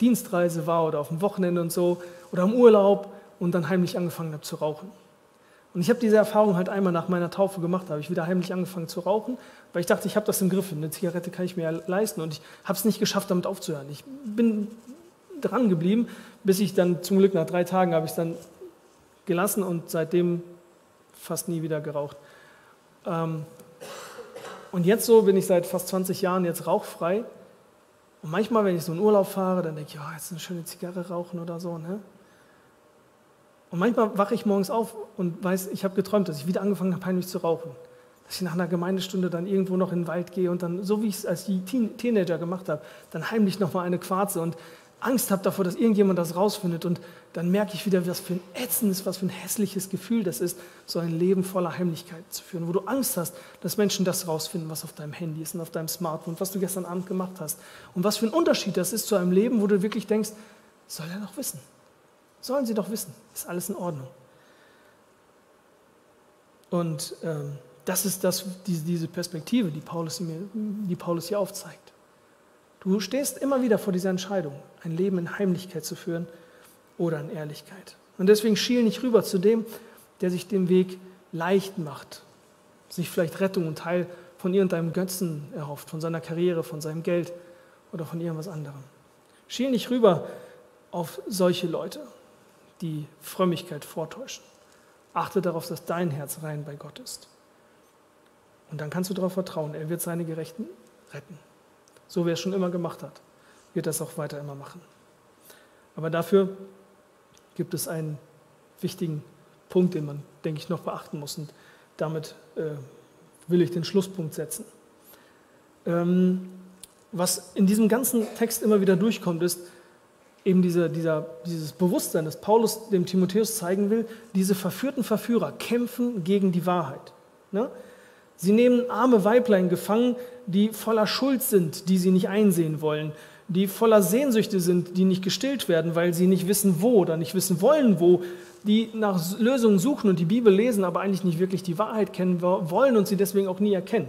Dienstreise war oder auf dem Wochenende und so oder im Urlaub und dann heimlich angefangen habe zu rauchen. Und ich habe diese Erfahrung halt einmal nach meiner Taufe gemacht, da habe ich wieder heimlich angefangen zu rauchen, weil ich dachte, ich habe das im Griff, eine Zigarette kann ich mir leisten und ich habe es nicht geschafft, damit aufzuhören. Ich bin dran geblieben, bis ich dann zum Glück nach drei Tagen habe ich es dann gelassen und seitdem fast nie wieder geraucht. Ähm, und jetzt so bin ich seit fast 20 Jahren jetzt rauchfrei und manchmal, wenn ich so in Urlaub fahre, dann denke ich, oh, jetzt eine schöne Zigarre rauchen oder so. Ne? Und manchmal wache ich morgens auf und weiß, ich habe geträumt, dass ich wieder angefangen habe, heimlich zu rauchen. dass ich nach einer Gemeindestunde dann irgendwo noch in den Wald gehe und dann, so wie ich es als Teen Teenager gemacht habe, dann heimlich nochmal eine Quarze und Angst habe davor, dass irgendjemand das rausfindet. Und dann merke ich wieder, was für ein ätzendes, was für ein hässliches Gefühl das ist, so ein Leben voller Heimlichkeit zu führen, wo du Angst hast, dass Menschen das rausfinden, was auf deinem Handy ist und auf deinem Smartphone, was du gestern Abend gemacht hast. Und was für ein Unterschied das ist zu einem Leben, wo du wirklich denkst, soll er doch wissen. Sollen sie doch wissen, ist alles in Ordnung. Und ähm, das ist das, diese Perspektive, die Paulus, mir, die Paulus hier aufzeigt. Du stehst immer wieder vor dieser Entscheidung, ein Leben in Heimlichkeit zu führen oder in Ehrlichkeit. Und deswegen schiel nicht rüber zu dem, der sich den Weg leicht macht, sich vielleicht Rettung und Teil von irgendeinem Götzen erhofft, von seiner Karriere, von seinem Geld oder von irgendwas anderem. Schiel nicht rüber auf solche Leute, die Frömmigkeit vortäuschen. Achte darauf, dass dein Herz rein bei Gott ist. Und dann kannst du darauf vertrauen, er wird seine Gerechten retten. So wie er es schon immer gemacht hat, wird er es auch weiter immer machen. Aber dafür gibt es einen wichtigen Punkt, den man, denke ich, noch beachten muss. Und damit äh, will ich den Schlusspunkt setzen. Ähm, was in diesem ganzen Text immer wieder durchkommt, ist eben diese, dieser, dieses Bewusstsein, das Paulus dem Timotheus zeigen will, diese verführten Verführer kämpfen gegen die Wahrheit. Ne? Sie nehmen arme Weiblein gefangen, die voller Schuld sind, die sie nicht einsehen wollen, die voller Sehnsüchte sind, die nicht gestillt werden, weil sie nicht wissen, wo oder nicht wissen wollen, wo, die nach Lösungen suchen und die Bibel lesen, aber eigentlich nicht wirklich die Wahrheit kennen wollen und sie deswegen auch nie erkennen.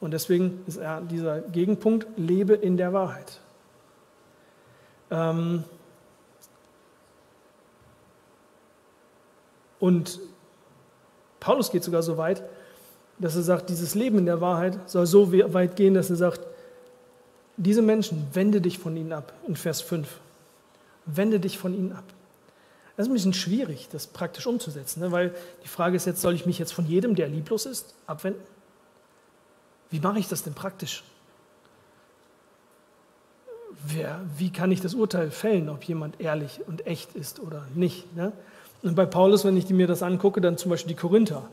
Und deswegen ist er dieser Gegenpunkt, lebe in der Wahrheit. Ähm und Paulus geht sogar so weit, dass er sagt, dieses Leben in der Wahrheit soll so weit gehen, dass er sagt, diese Menschen, wende dich von ihnen ab, in Vers 5. Wende dich von ihnen ab. Das ist ein bisschen schwierig, das praktisch umzusetzen, ne? weil die Frage ist jetzt, soll ich mich jetzt von jedem, der lieblos ist, abwenden? Wie mache ich das denn praktisch? Wer, wie kann ich das Urteil fällen, ob jemand ehrlich und echt ist oder nicht? Ne? Und bei Paulus, wenn ich mir das angucke, dann zum Beispiel die Korinther.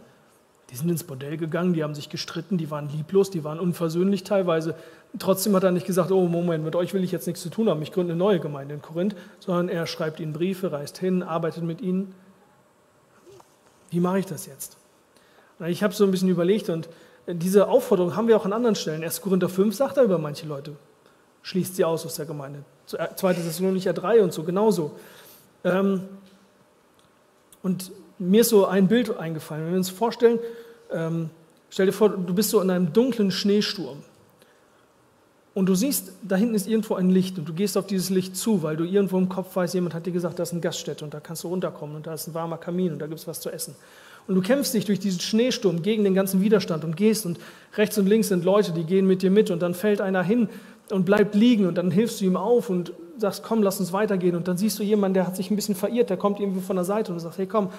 Die sind ins Bordell gegangen, die haben sich gestritten, die waren lieblos, die waren unversöhnlich teilweise. Trotzdem hat er nicht gesagt, oh Moment, mit euch will ich jetzt nichts zu tun haben, ich gründe eine neue Gemeinde in Korinth, sondern er schreibt ihnen Briefe, reist hin, arbeitet mit ihnen. Wie mache ich das jetzt? Ich habe so ein bisschen überlegt und diese Aufforderung haben wir auch an anderen Stellen. 1. Korinther 5 sagt er über manche Leute, schließt sie aus aus der Gemeinde. 2. Thessalonicher 3 und so genauso. Ähm, und mir ist so ein Bild eingefallen. Wenn wir uns vorstellen, ähm, stell dir vor, du bist so in einem dunklen Schneesturm. Und du siehst, da hinten ist irgendwo ein Licht und du gehst auf dieses Licht zu, weil du irgendwo im Kopf weißt, jemand hat dir gesagt, da ist eine Gaststätte und da kannst du runterkommen und da ist ein warmer Kamin und da gibt es was zu essen. Und du kämpfst dich durch diesen Schneesturm gegen den ganzen Widerstand und gehst und rechts und links sind Leute, die gehen mit dir mit und dann fällt einer hin und bleibt liegen und dann hilfst du ihm auf und sagst, komm, lass uns weitergehen. Und dann siehst du jemanden, der hat sich ein bisschen verirrt, der kommt irgendwie von der Seite und du sagst, hey, komm,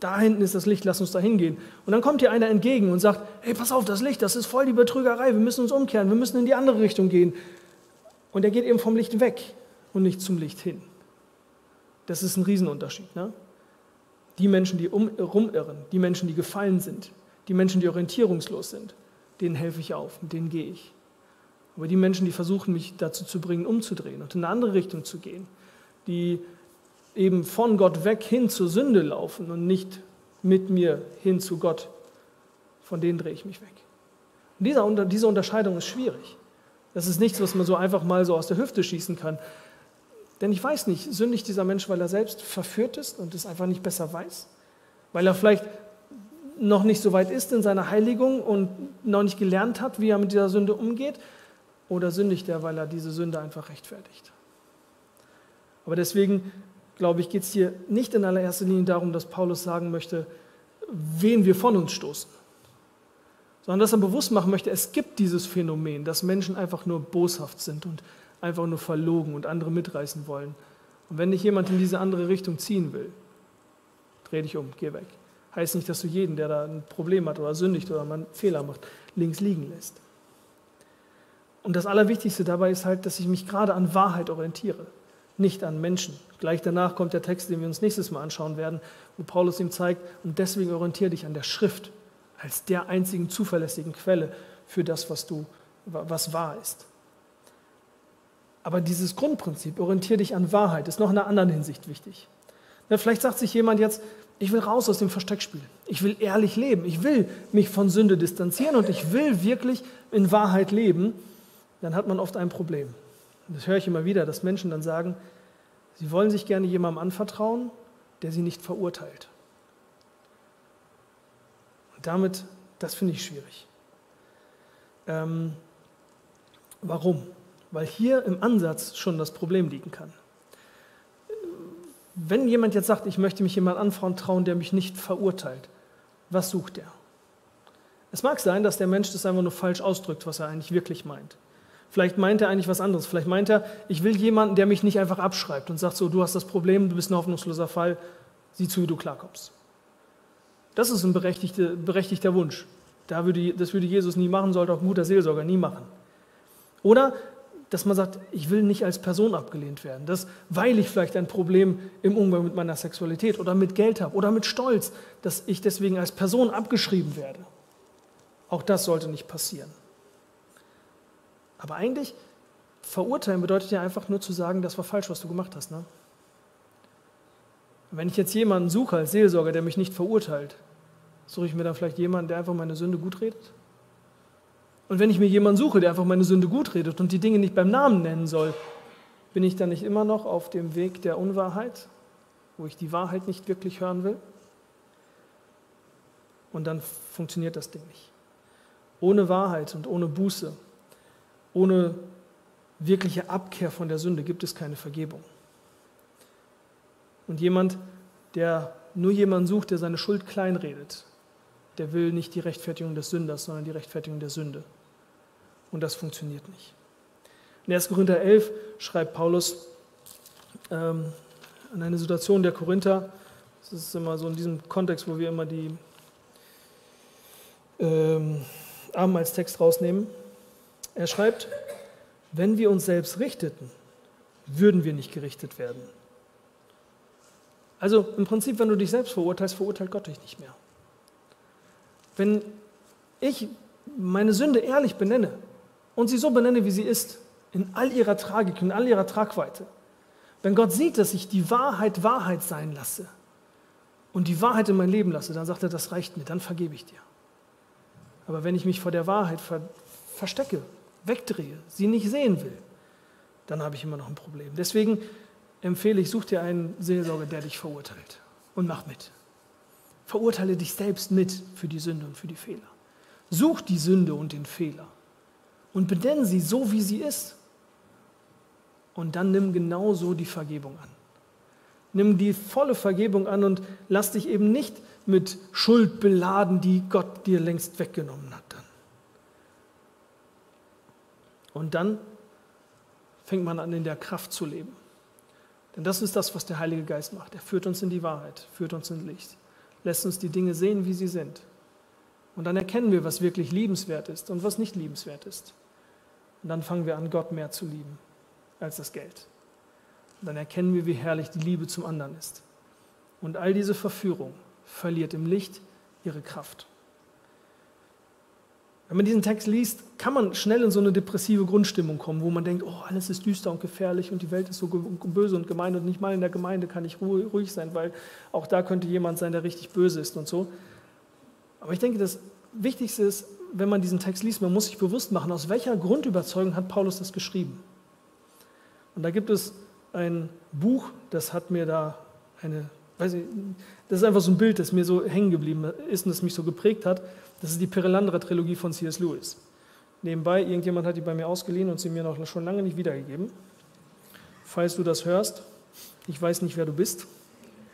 da hinten ist das Licht, lass uns da hingehen. Und dann kommt dir einer entgegen und sagt, hey, pass auf, das Licht, das ist voll die Betrügerei, wir müssen uns umkehren, wir müssen in die andere Richtung gehen. Und er geht eben vom Licht weg und nicht zum Licht hin. Das ist ein Riesenunterschied. Ne? Die Menschen, die um, rumirren, die Menschen, die gefallen sind, die Menschen, die orientierungslos sind, denen helfe ich auf, mit denen gehe ich. Aber die Menschen, die versuchen, mich dazu zu bringen, umzudrehen und in eine andere Richtung zu gehen, die eben von Gott weg hin zur Sünde laufen und nicht mit mir hin zu Gott, von denen drehe ich mich weg. Und diese, diese Unterscheidung ist schwierig. Das ist nichts, was man so einfach mal so aus der Hüfte schießen kann. Denn ich weiß nicht, sündigt dieser Mensch, weil er selbst verführt ist und es einfach nicht besser weiß? Weil er vielleicht noch nicht so weit ist in seiner Heiligung und noch nicht gelernt hat, wie er mit dieser Sünde umgeht? Oder sündigt er, weil er diese Sünde einfach rechtfertigt? Aber deswegen, glaube ich, geht es hier nicht in allererster Linie darum, dass Paulus sagen möchte, wen wir von uns stoßen, sondern dass er bewusst machen möchte, es gibt dieses Phänomen, dass Menschen einfach nur boshaft sind und einfach nur verlogen und andere mitreißen wollen. Und wenn dich jemand in diese andere Richtung ziehen will, dreh dich um, geh weg. Heißt nicht, dass du jeden, der da ein Problem hat oder sündigt oder einen Fehler macht, links liegen lässt. Und das Allerwichtigste dabei ist halt, dass ich mich gerade an Wahrheit orientiere, nicht an Menschen. Gleich danach kommt der Text, den wir uns nächstes Mal anschauen werden, wo Paulus ihm zeigt, und deswegen orientiere dich an der Schrift, als der einzigen zuverlässigen Quelle für das, was du, was wahr ist. Aber dieses Grundprinzip, orientiere dich an Wahrheit, ist noch in einer anderen Hinsicht wichtig. Ja, vielleicht sagt sich jemand jetzt, ich will raus aus dem Versteckspiel. Ich will ehrlich leben. Ich will mich von Sünde distanzieren und ich will wirklich in Wahrheit leben. Dann hat man oft ein Problem. Das höre ich immer wieder, dass Menschen dann sagen, sie wollen sich gerne jemandem anvertrauen, der sie nicht verurteilt. Und damit, das finde ich schwierig. Ähm, warum? Weil hier im Ansatz schon das Problem liegen kann. Wenn jemand jetzt sagt, ich möchte mich jemand anvertrauen, der mich nicht verurteilt, was sucht er? Es mag sein, dass der Mensch das einfach nur falsch ausdrückt, was er eigentlich wirklich meint. Vielleicht meint er eigentlich was anderes. Vielleicht meint er, ich will jemanden, der mich nicht einfach abschreibt und sagt so, du hast das Problem, du bist ein hoffnungsloser Fall, sieh zu, wie du klarkommst. Das ist ein berechtigter, berechtigter Wunsch. Da würde, das würde Jesus nie machen, sollte auch ein guter Seelsorger nie machen. Oder dass man sagt, ich will nicht als Person abgelehnt werden, dass, weil ich vielleicht ein Problem im Umgang mit meiner Sexualität oder mit Geld habe oder mit Stolz, dass ich deswegen als Person abgeschrieben werde. Auch das sollte nicht passieren. Aber eigentlich, verurteilen bedeutet ja einfach nur zu sagen, das war falsch, was du gemacht hast. Ne? Wenn ich jetzt jemanden suche als Seelsorger, der mich nicht verurteilt, suche ich mir dann vielleicht jemanden, der einfach meine Sünde gut redet? Und wenn ich mir jemanden suche, der einfach meine Sünde gut redet und die Dinge nicht beim Namen nennen soll, bin ich dann nicht immer noch auf dem Weg der Unwahrheit, wo ich die Wahrheit nicht wirklich hören will? Und dann funktioniert das Ding nicht. Ohne Wahrheit und ohne Buße, ohne wirkliche Abkehr von der Sünde gibt es keine Vergebung. Und jemand, der nur jemanden sucht, der seine Schuld kleinredet, der will nicht die Rechtfertigung des Sünders, sondern die Rechtfertigung der Sünde. Und das funktioniert nicht. In 1. Korinther 11 schreibt Paulus ähm, an eine Situation der Korinther, das ist immer so in diesem Kontext, wo wir immer die ähm, Text rausnehmen. Er schreibt, wenn wir uns selbst richteten, würden wir nicht gerichtet werden. Also im Prinzip, wenn du dich selbst verurteilst, verurteilt Gott dich nicht mehr. Wenn ich meine Sünde ehrlich benenne, und sie so benenne, wie sie ist, in all ihrer Tragik, in all ihrer Tragweite. Wenn Gott sieht, dass ich die Wahrheit Wahrheit sein lasse und die Wahrheit in mein Leben lasse, dann sagt er, das reicht mir, dann vergebe ich dir. Aber wenn ich mich vor der Wahrheit ver verstecke, wegdrehe, sie nicht sehen will, dann habe ich immer noch ein Problem. Deswegen empfehle ich, such dir einen Seelsorger, der dich verurteilt und mach mit. Verurteile dich selbst mit für die Sünde und für die Fehler. Such die Sünde und den Fehler und benenn sie so, wie sie ist. Und dann nimm genauso die Vergebung an. Nimm die volle Vergebung an und lass dich eben nicht mit Schuld beladen, die Gott dir längst weggenommen hat. Dann. Und dann fängt man an, in der Kraft zu leben. Denn das ist das, was der Heilige Geist macht. Er führt uns in die Wahrheit, führt uns in Licht, lässt uns die Dinge sehen, wie sie sind. Und dann erkennen wir, was wirklich liebenswert ist und was nicht liebenswert ist. Und dann fangen wir an, Gott mehr zu lieben als das Geld. Und dann erkennen wir, wie herrlich die Liebe zum anderen ist. Und all diese Verführung verliert im Licht ihre Kraft. Wenn man diesen Text liest, kann man schnell in so eine depressive Grundstimmung kommen, wo man denkt, oh, alles ist düster und gefährlich und die Welt ist so böse und gemein und nicht mal in der Gemeinde kann ich ruhig sein, weil auch da könnte jemand sein, der richtig böse ist und so. Aber ich denke, das Wichtigste ist, wenn man diesen Text liest, man muss sich bewusst machen, aus welcher Grundüberzeugung hat Paulus das geschrieben. Und da gibt es ein Buch, das hat mir da eine, weiß ich, das ist einfach so ein Bild, das mir so hängen geblieben ist und das mich so geprägt hat. Das ist die Perelandra-Trilogie von C.S. Lewis. Nebenbei, irgendjemand hat die bei mir ausgeliehen und sie mir noch schon lange nicht wiedergegeben. Falls du das hörst, ich weiß nicht, wer du bist,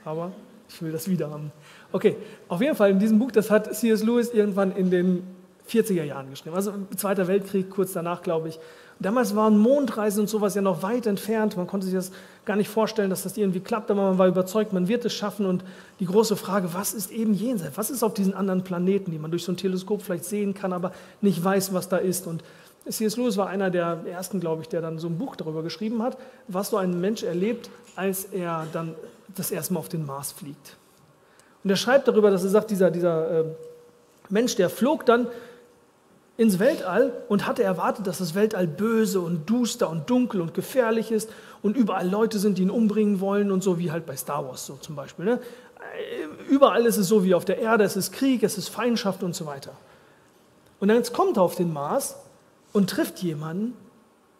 aber ich will das wieder haben. Okay, auf jeden Fall in diesem Buch, das hat C.S. Lewis irgendwann in den 40er Jahren geschrieben, also Zweiter Weltkrieg, kurz danach, glaube ich. Damals waren Mondreisen und sowas ja noch weit entfernt. Man konnte sich das gar nicht vorstellen, dass das irgendwie klappt, aber man war überzeugt, man wird es schaffen. Und die große Frage, was ist eben jenseits? Was ist auf diesen anderen Planeten, die man durch so ein Teleskop vielleicht sehen kann, aber nicht weiß, was da ist? Und C.S. Lewis war einer der ersten, glaube ich, der dann so ein Buch darüber geschrieben hat, was so ein Mensch erlebt, als er dann das erste Mal auf den Mars fliegt. Und er schreibt darüber, dass er sagt, dieser, dieser äh, Mensch, der flog dann ins Weltall und hatte erwartet, dass das Weltall böse und duster und dunkel und gefährlich ist und überall Leute sind, die ihn umbringen wollen und so wie halt bei Star Wars so zum Beispiel. Ne? Überall ist es so wie auf der Erde, es ist Krieg, es ist Feindschaft und so weiter. Und dann kommt er auf den Mars und trifft jemanden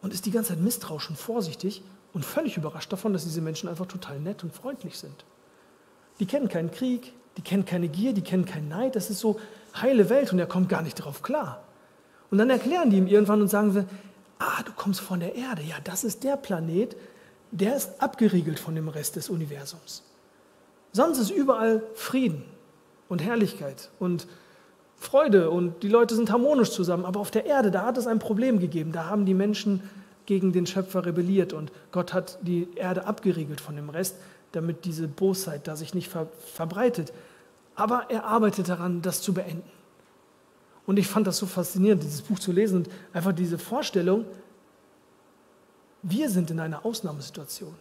und ist die ganze Zeit misstrauisch und vorsichtig und völlig überrascht davon, dass diese Menschen einfach total nett und freundlich sind. Die kennen keinen Krieg, die kennen keine Gier, die kennen keinen Neid, das ist so heile Welt und er kommt gar nicht darauf klar. Und dann erklären die ihm irgendwann und sagen sie, ah, du kommst von der Erde, ja, das ist der Planet, der ist abgeriegelt von dem Rest des Universums. Sonst ist überall Frieden und Herrlichkeit und Freude und die Leute sind harmonisch zusammen. Aber auf der Erde, da hat es ein Problem gegeben. Da haben die Menschen gegen den Schöpfer rebelliert und Gott hat die Erde abgeriegelt von dem Rest, damit diese Bosheit da sich nicht ver verbreitet. Aber er arbeitet daran, das zu beenden. Und ich fand das so faszinierend, dieses Buch zu lesen und einfach diese Vorstellung, wir sind in einer Ausnahmesituation,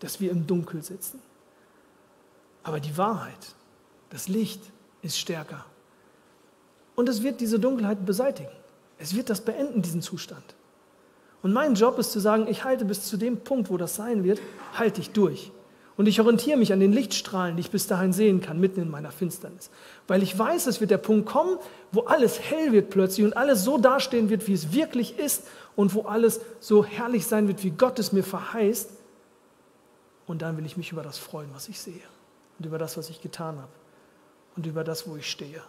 dass wir im Dunkel sitzen. Aber die Wahrheit, das Licht ist stärker. Und es wird diese Dunkelheit beseitigen. Es wird das beenden, diesen Zustand. Und mein Job ist zu sagen, ich halte bis zu dem Punkt, wo das sein wird, halte ich durch. Und ich orientiere mich an den Lichtstrahlen, die ich bis dahin sehen kann, mitten in meiner Finsternis. Weil ich weiß, es wird der Punkt kommen, wo alles hell wird plötzlich und alles so dastehen wird, wie es wirklich ist und wo alles so herrlich sein wird, wie Gott es mir verheißt. Und dann will ich mich über das freuen, was ich sehe und über das, was ich getan habe und über das, wo ich stehe.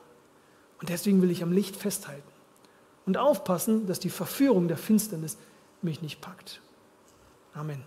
Und deswegen will ich am Licht festhalten und aufpassen, dass die Verführung der Finsternis mich nicht packt. Amen.